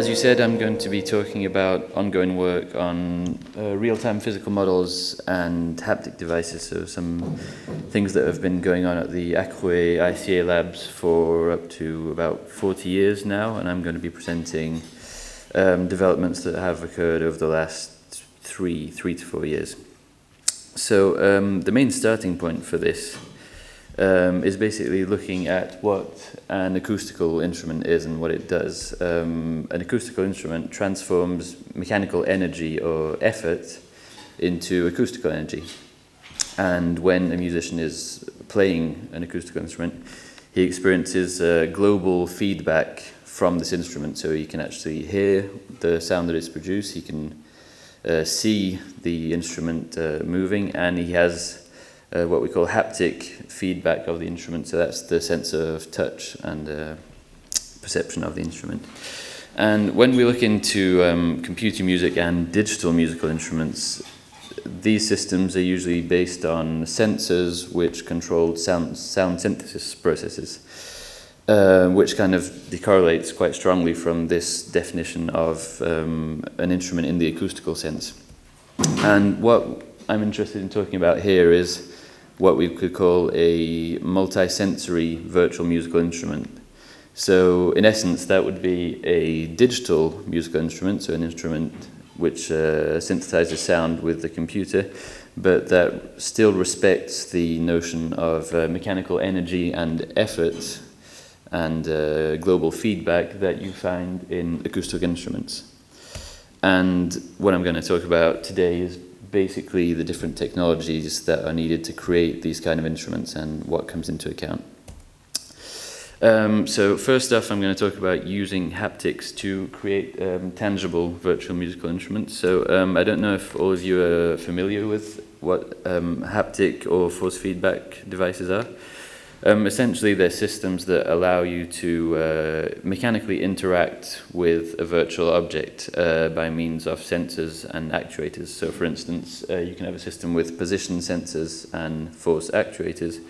as you said, I'm going to be talking about ongoing work on uh, real-time physical models and haptic devices, so some things that have been going on at the ACROE ICA labs for up to about 40 years now, and I'm going to be presenting um, developments that have occurred over the last three, three to four years. So um, the main starting point for this um, is basically looking at what an acoustical instrument is and what it does. Um, an acoustical instrument transforms mechanical energy or effort into acoustical energy. And when a musician is playing an acoustical instrument, he experiences global feedback from this instrument. So he can actually hear the sound that is produced, he can uh, see the instrument uh, moving, and he has uh, what we call haptic feedback of the instrument. So that's the sense of touch and uh, perception of the instrument. And when we look into um, computer music and digital musical instruments, these systems are usually based on sensors which control sound, sound synthesis processes, uh, which kind of decorrelates quite strongly from this definition of um, an instrument in the acoustical sense. And what I'm interested in talking about here is what we could call a multi-sensory virtual musical instrument. So in essence, that would be a digital musical instrument, so an instrument which uh, synthesizes sound with the computer, but that still respects the notion of uh, mechanical energy and effort and uh, global feedback that you find in acoustic instruments. And what I'm going to talk about today is basically the different technologies that are needed to create these kind of instruments and what comes into account. Um, so first off, I'm going to talk about using haptics to create um, tangible virtual musical instruments. So um, I don't know if all of you are familiar with what um, haptic or force feedback devices are. Um, essentially, they're systems that allow you to uh, mechanically interact with a virtual object uh, by means of sensors and actuators. So, for instance, uh, you can have a system with position sensors and force actuators,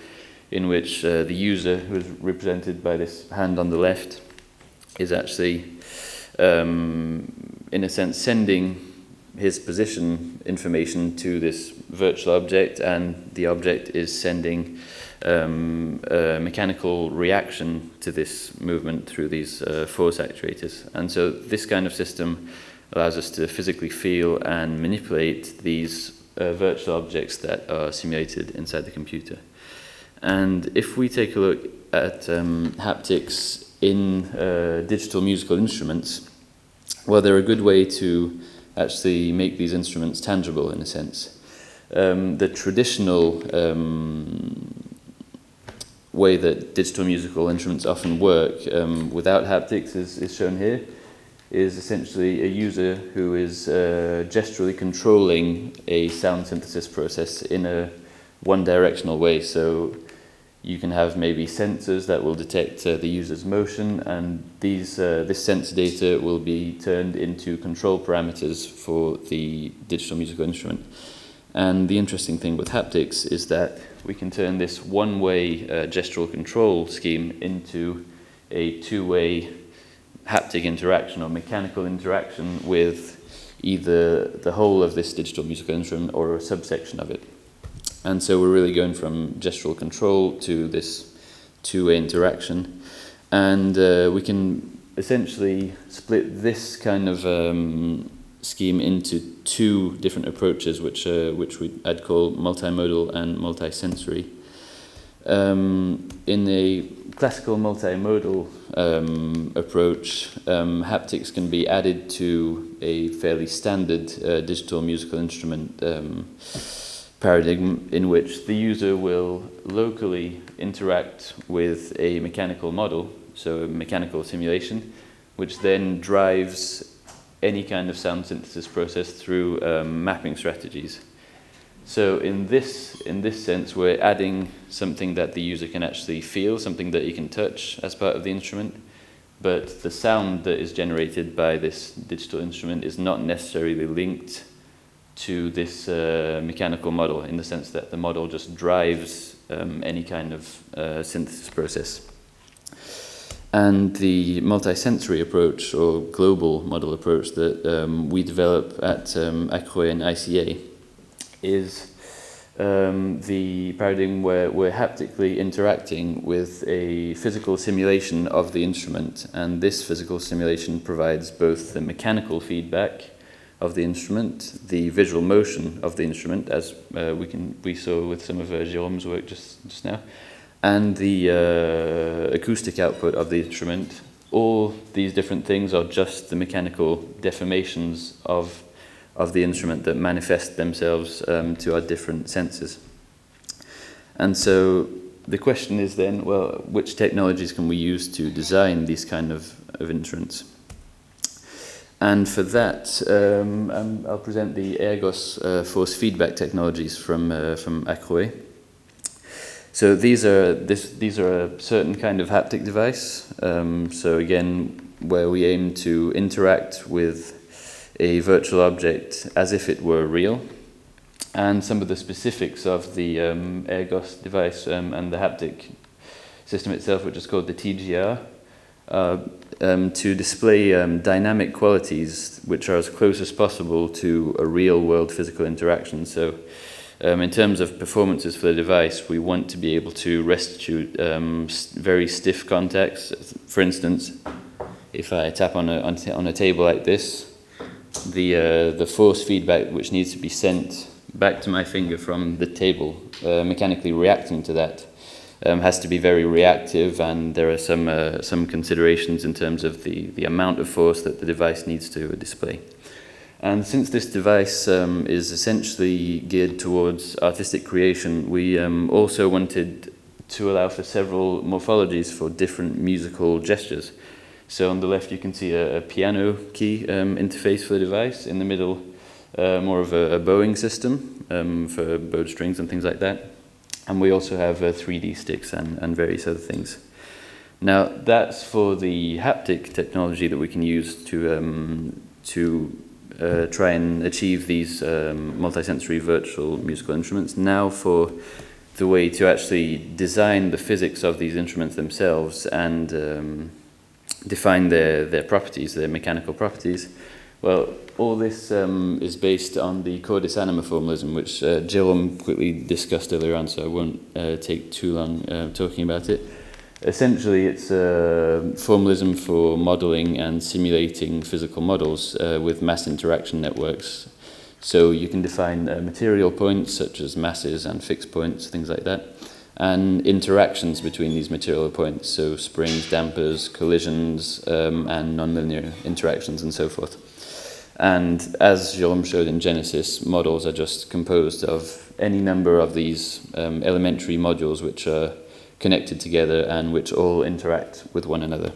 in which uh, the user, who is represented by this hand on the left, is actually, um, in a sense, sending his position information to this virtual object, and the object is sending um, mechanical reaction to this movement through these uh, force actuators. And so this kind of system allows us to physically feel and manipulate these uh, virtual objects that are simulated inside the computer. And if we take a look at um, haptics in uh, digital musical instruments, well, they're a good way to actually make these instruments tangible in a sense. Um, the traditional um, way that digital musical instruments often work um, without haptics is, is shown here is essentially a user who is uh, gesturally controlling a sound synthesis process in a one directional way. So you can have maybe sensors that will detect uh, the user's motion and these, uh, this sensor data will be turned into control parameters for the digital musical instrument. And the interesting thing with haptics is that we can turn this one-way uh, gestural control scheme into a two-way haptic interaction or mechanical interaction with either the whole of this digital musical instrument or a subsection of it. And so we're really going from gestural control to this two-way interaction. And uh, we can essentially split this kind of um, scheme into two different approaches, which uh, which we I'd call multimodal and multisensory. Um, in a classical multimodal um, approach, um, haptics can be added to a fairly standard uh, digital musical instrument um, paradigm in which the user will locally interact with a mechanical model, so a mechanical simulation, which then drives any kind of sound synthesis process through um, mapping strategies. So in this, in this sense, we're adding something that the user can actually feel, something that he can touch as part of the instrument, but the sound that is generated by this digital instrument is not necessarily linked to this uh, mechanical model in the sense that the model just drives um, any kind of uh, synthesis process. And the multisensory approach or global model approach that um, we develop at um, and ICA is um, the paradigm where we're haptically interacting with a physical simulation of the instrument. And this physical simulation provides both the mechanical feedback of the instrument, the visual motion of the instrument, as uh, we can we saw with some of uh, Jérôme's work just just now, and the uh, acoustic output of the instrument. All these different things are just the mechanical deformations of of the instrument that manifest themselves um, to our different senses. And so the question is then, well, which technologies can we use to design these kind of, of instruments? And for that, um, um, I'll present the Ergos uh, force feedback technologies from, uh, from ACROE. So these are, this, these are a certain kind of haptic device. Um, so again, where we aim to interact with a virtual object as if it were real. And some of the specifics of the um, Ergos device um, and the haptic system itself, which is called the TGR, uh, um, to display um, dynamic qualities which are as close as possible to a real world physical interaction. So, um, in terms of performances for the device, we want to be able to restitute um, very stiff contacts. For instance, if I tap on a, on, a table like this, the, uh, the force feedback which needs to be sent back to my finger from the table, uh, mechanically reacting to that, um, has to be very reactive, and there are some uh, some considerations in terms of the the amount of force that the device needs to display. And since this device um, is essentially geared towards artistic creation, we um, also wanted to allow for several morphologies for different musical gestures. So on the left you can see a, a piano key um, interface for the device. In the middle, uh, more of a, a bowing system um, for bowed strings and things like that. And we also have uh, 3D sticks and, and various other things. Now, that's for the haptic technology that we can use to, um, to uh, try and achieve these um, multisensory virtual musical instruments. Now, for the way to actually design the physics of these instruments themselves and um, define their, their properties, their mechanical properties, well, all this um, is based on the cordis anima formalism, which uh, Jerome quickly discussed earlier on, so I won't uh, take too long uh, talking about it. Essentially, it's a formalism for modeling and simulating physical models uh, with mass interaction networks. So you can define uh, material points such as masses and fixed points, things like that, and interactions between these material points, so springs, dampers, collisions, um, and nonlinear interactions, and so forth. And as Jerome showed in Genesis, models are just composed of any number of these um, elementary modules which are connected together and which all interact with one another.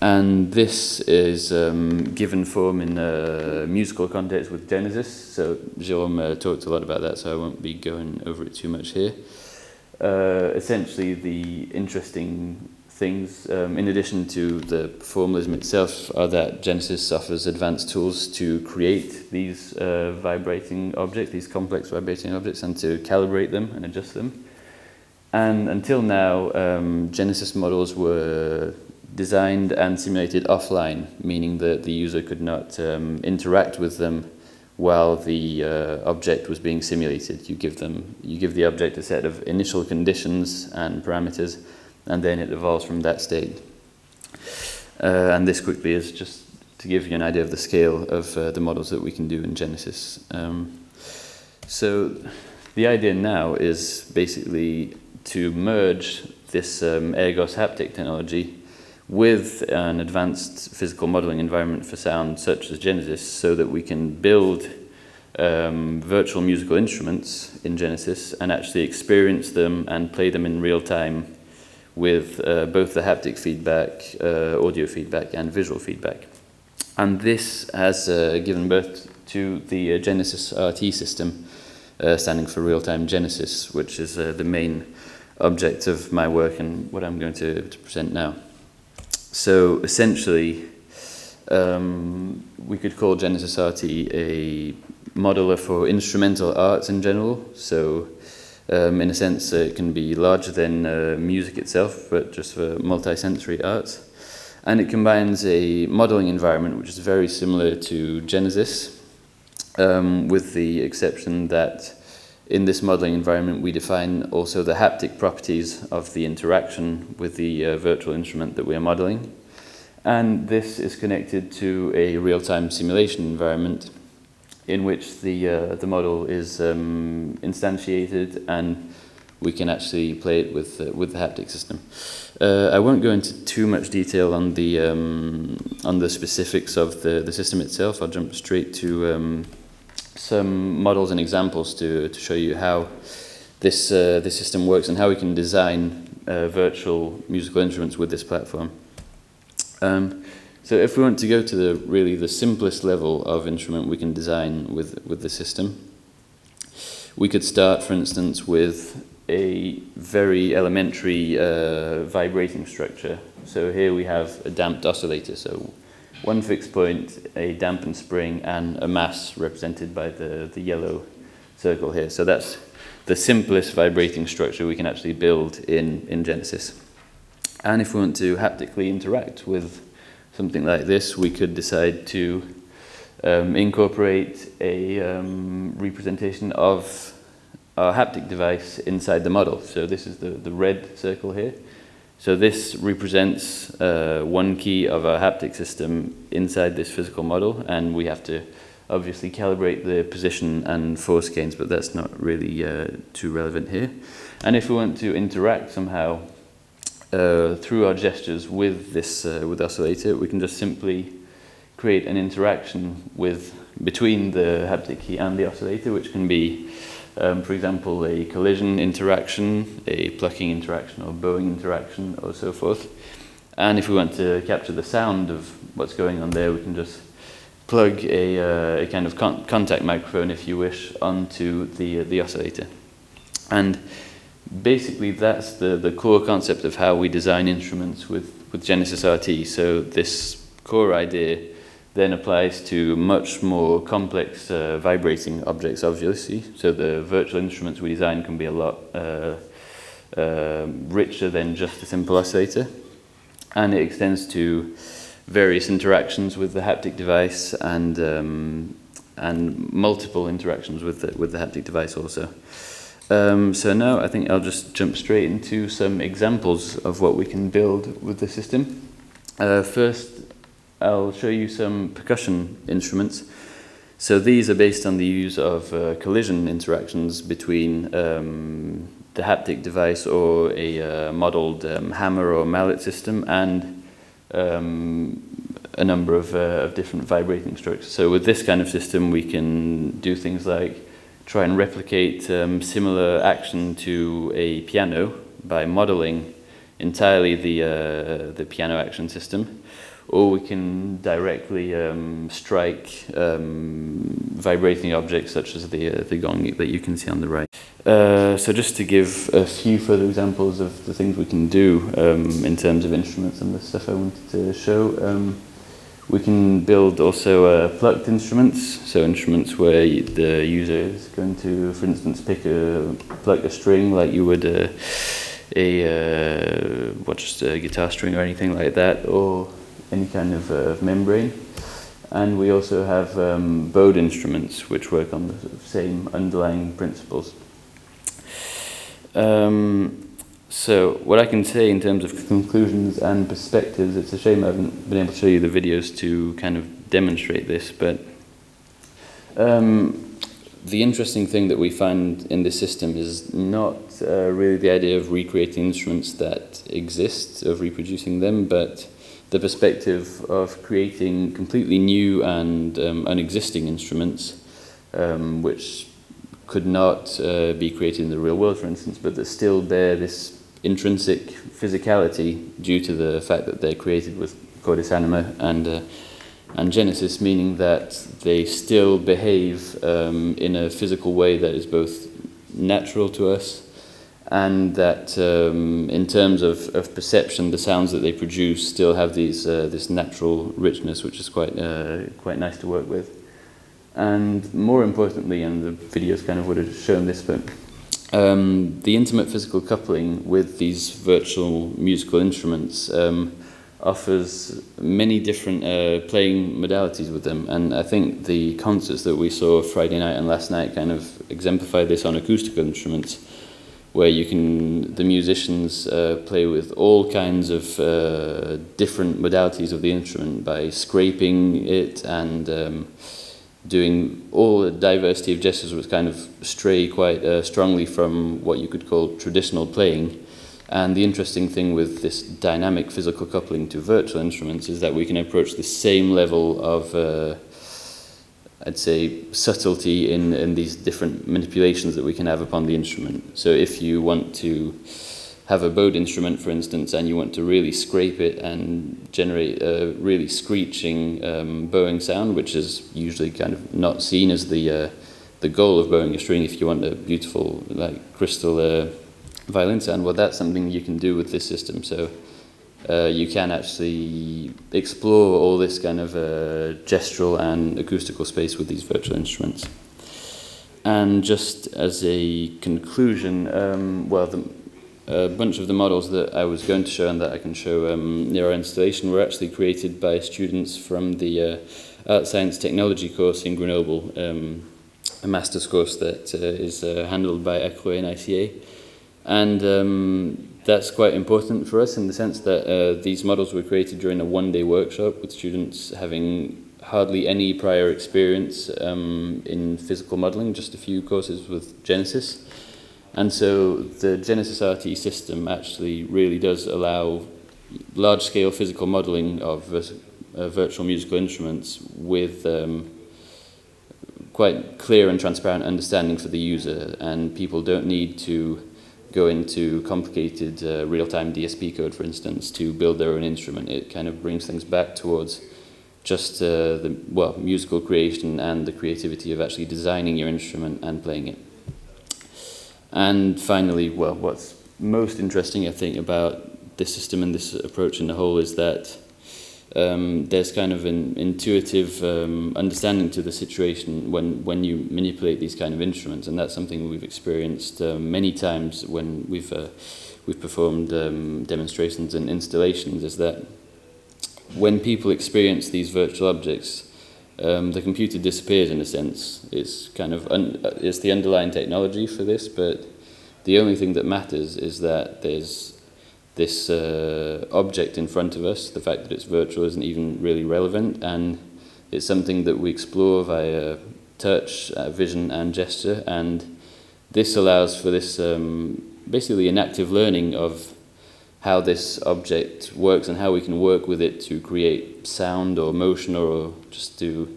And this is um, given form in a musical context with Genesis. So Jerome uh, talked a lot about that, so I won't be going over it too much here. Uh, essentially, the interesting things, um, in addition to the formalism itself, are that Genesis offers advanced tools to create these uh, vibrating objects, these complex vibrating objects, and to calibrate them and adjust them. And until now, um, Genesis models were designed and simulated offline, meaning that the user could not um, interact with them while the uh, object was being simulated. You give them, you give the object a set of initial conditions and parameters, and then it evolves from that state. Uh, and this quickly is just to give you an idea of the scale of uh, the models that we can do in Genesis. Um, so the idea now is basically to merge this um, Ergos haptic technology with an advanced physical modeling environment for sound such as Genesis so that we can build um, virtual musical instruments in Genesis and actually experience them and play them in real time with uh, both the haptic feedback, uh, audio feedback, and visual feedback. And this has uh, given birth to the uh, Genesis RT system, uh, standing for Real Time Genesis, which is uh, the main object of my work and what I'm going to, to present now. So essentially, um, we could call Genesis RT a modeler for instrumental arts in general. So Um, in a sense, uh, it can be larger than uh, music itself, but just for multisensory arts. And it combines a modeling environment which is very similar to Genesis, um, with the exception that in this modeling environment we define also the haptic properties of the interaction with the uh, virtual instrument that we are modeling. And this is connected to a real-time simulation environment in which the, uh, the model is um, instantiated and we can actually play it with, uh, with the haptic system. Uh, I won't go into too much detail on the, um, on the specifics of the, the system itself. I'll jump straight to um, some models and examples to, to show you how this, uh, this system works and how we can design uh, virtual musical instruments with this platform. Um, so if we want to go to the really the simplest level of instrument we can design with, with the system, we could start, for instance, with a very elementary uh, vibrating structure. So here we have a damped oscillator. So one fixed point, a dampened spring, and a mass represented by the, the yellow circle here. So that's the simplest vibrating structure we can actually build in, in Genesis. And if we want to haptically interact with something like this, we could decide to um, incorporate a um, representation of our haptic device inside the model. So this is the, the red circle here. So this represents uh, one key of our haptic system inside this physical model, and we have to obviously calibrate the position and force gains, but that's not really uh, too relevant here. And if we want to interact somehow uh, through our gestures with this uh, with oscillator, we can just simply create an interaction with between the haptic key and the oscillator, which can be, um, for example, a collision interaction, a plucking interaction, or bowing interaction, or so forth. And if we want to capture the sound of what's going on there, we can just plug a, uh, a kind of con contact microphone, if you wish, onto the, uh, the oscillator. And basically that's the, the core concept of how we design instruments with, with Genesis RT. So this core idea then applies to much more complex uh, vibrating objects, obviously. So the virtual instruments we design can be a lot uh, uh, richer than just a simple oscillator. And it extends to various interactions with the haptic device and, um, and multiple interactions with the, with the haptic device also. Um, so now I think I'll just jump straight into some examples of what we can build with the system. Uh, first, I'll show you some percussion instruments. So these are based on the use of uh, collision interactions between um, the haptic device or a uh, modeled um, hammer or mallet system and um, a number of, uh, of different vibrating strokes. So with this kind of system we can do things like try and replicate um, similar action to a piano by modeling entirely the, uh, the piano action system, or we can directly um, strike um, vibrating objects such as the, uh, the gong that you can see on the right. Uh, so just to give a few further examples of the things we can do um, in terms of instruments and the stuff I wanted to show, um, we can build also uh, plucked instruments, so instruments where the user is going to, for instance, pick a pluck a string like you would a, a uh, what just a guitar string or anything like that, or any kind of uh, membrane. And we also have um, bowed instruments which work on the same underlying principles. Um, so what I can say in terms of conclusions and perspectives, it's a shame I haven't been able to show you the videos to kind of demonstrate this, but um, the interesting thing that we find in this system is not uh, really the idea of recreating instruments that exist, of reproducing them, but the perspective of creating completely new and um, unexisting instruments, um, which could not uh, be created in the real world, for instance, but that still bear this intrinsic physicality due to the fact that they're created with Cordis Anima and, uh, and Genesis, meaning that they still behave um, in a physical way that is both natural to us and that um, in terms of, of perception, the sounds that they produce still have these, uh, this natural richness, which is quite, uh, quite nice to work with. And more importantly, and the videos kind of would have shown this, but um, the intimate physical coupling with these virtual musical instruments um, offers many different uh, playing modalities with them. And I think the concerts that we saw Friday night and last night kind of exemplify this on acoustical instruments, where you can, the musicians uh, play with all kinds of uh, different modalities of the instrument by scraping it and um, doing all the diversity of gestures which kind of stray quite uh, strongly from what you could call traditional playing. And the interesting thing with this dynamic physical coupling to virtual instruments is that we can approach the same level of, uh, I'd say, subtlety in, in these different manipulations that we can have upon the instrument. So if you want to have a bowed instrument, for instance, and you want to really scrape it and generate a really screeching um, bowing sound, which is usually kind of not seen as the uh, the goal of bowing a string. If you want a beautiful, like crystal uh, violin sound, well, that's something you can do with this system. So. Uh, you can actually explore all this kind of uh, gestural and acoustical space with these virtual instruments. And just as a conclusion, um, well, the, a bunch of the models that I was going to show and that I can show um, near our installation were actually created by students from the uh, Art Science Technology course in Grenoble, um, a master's course that uh, is uh, handled by ACROE and ICA. And um, that's quite important for us in the sense that uh, these models were created during a one-day workshop with students having hardly any prior experience um, in physical modeling, just a few courses with Genesis. And so the Genesis RT system actually really does allow large scale physical modeling of uh, virtual musical instruments with um, quite clear and transparent understanding for the user. And people don't need to go into complicated uh, real time DSP code, for instance, to build their own instrument. It kind of brings things back towards just uh, the well musical creation and the creativity of actually designing your instrument and playing it. And finally, well, what's most interesting, I think, about this system and this approach in the whole is that um, there's kind of an intuitive um, understanding to the situation when, when you manipulate these kind of instruments, and that's something we've experienced uh, many times when we've uh, we've performed um, demonstrations and installations. Is that when people experience these virtual objects, um, the computer disappears in a sense. It's kind of un- it's the underlying technology for this, but the only thing that matters is that there's this uh, object in front of us. The fact that it's virtual isn't even really relevant, and it's something that we explore via touch, uh, vision, and gesture. And this allows for this um, basically an active learning of how this object works and how we can work with it to create sound or motion or just to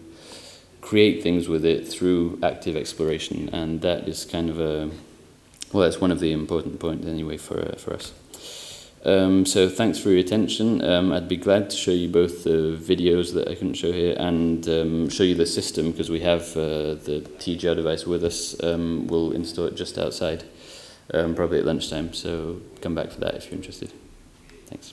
create things with it through active exploration. And that is kind of a, well, that's one of the important points anyway for, uh, for us. Um, so thanks for your attention. Um, I'd be glad to show you both the videos that I couldn't show here and um, show you the system because we have uh, the TGR device with us. Um, we'll install it just outside um, probably at lunchtime. So come back for that if you're interested. Thanks.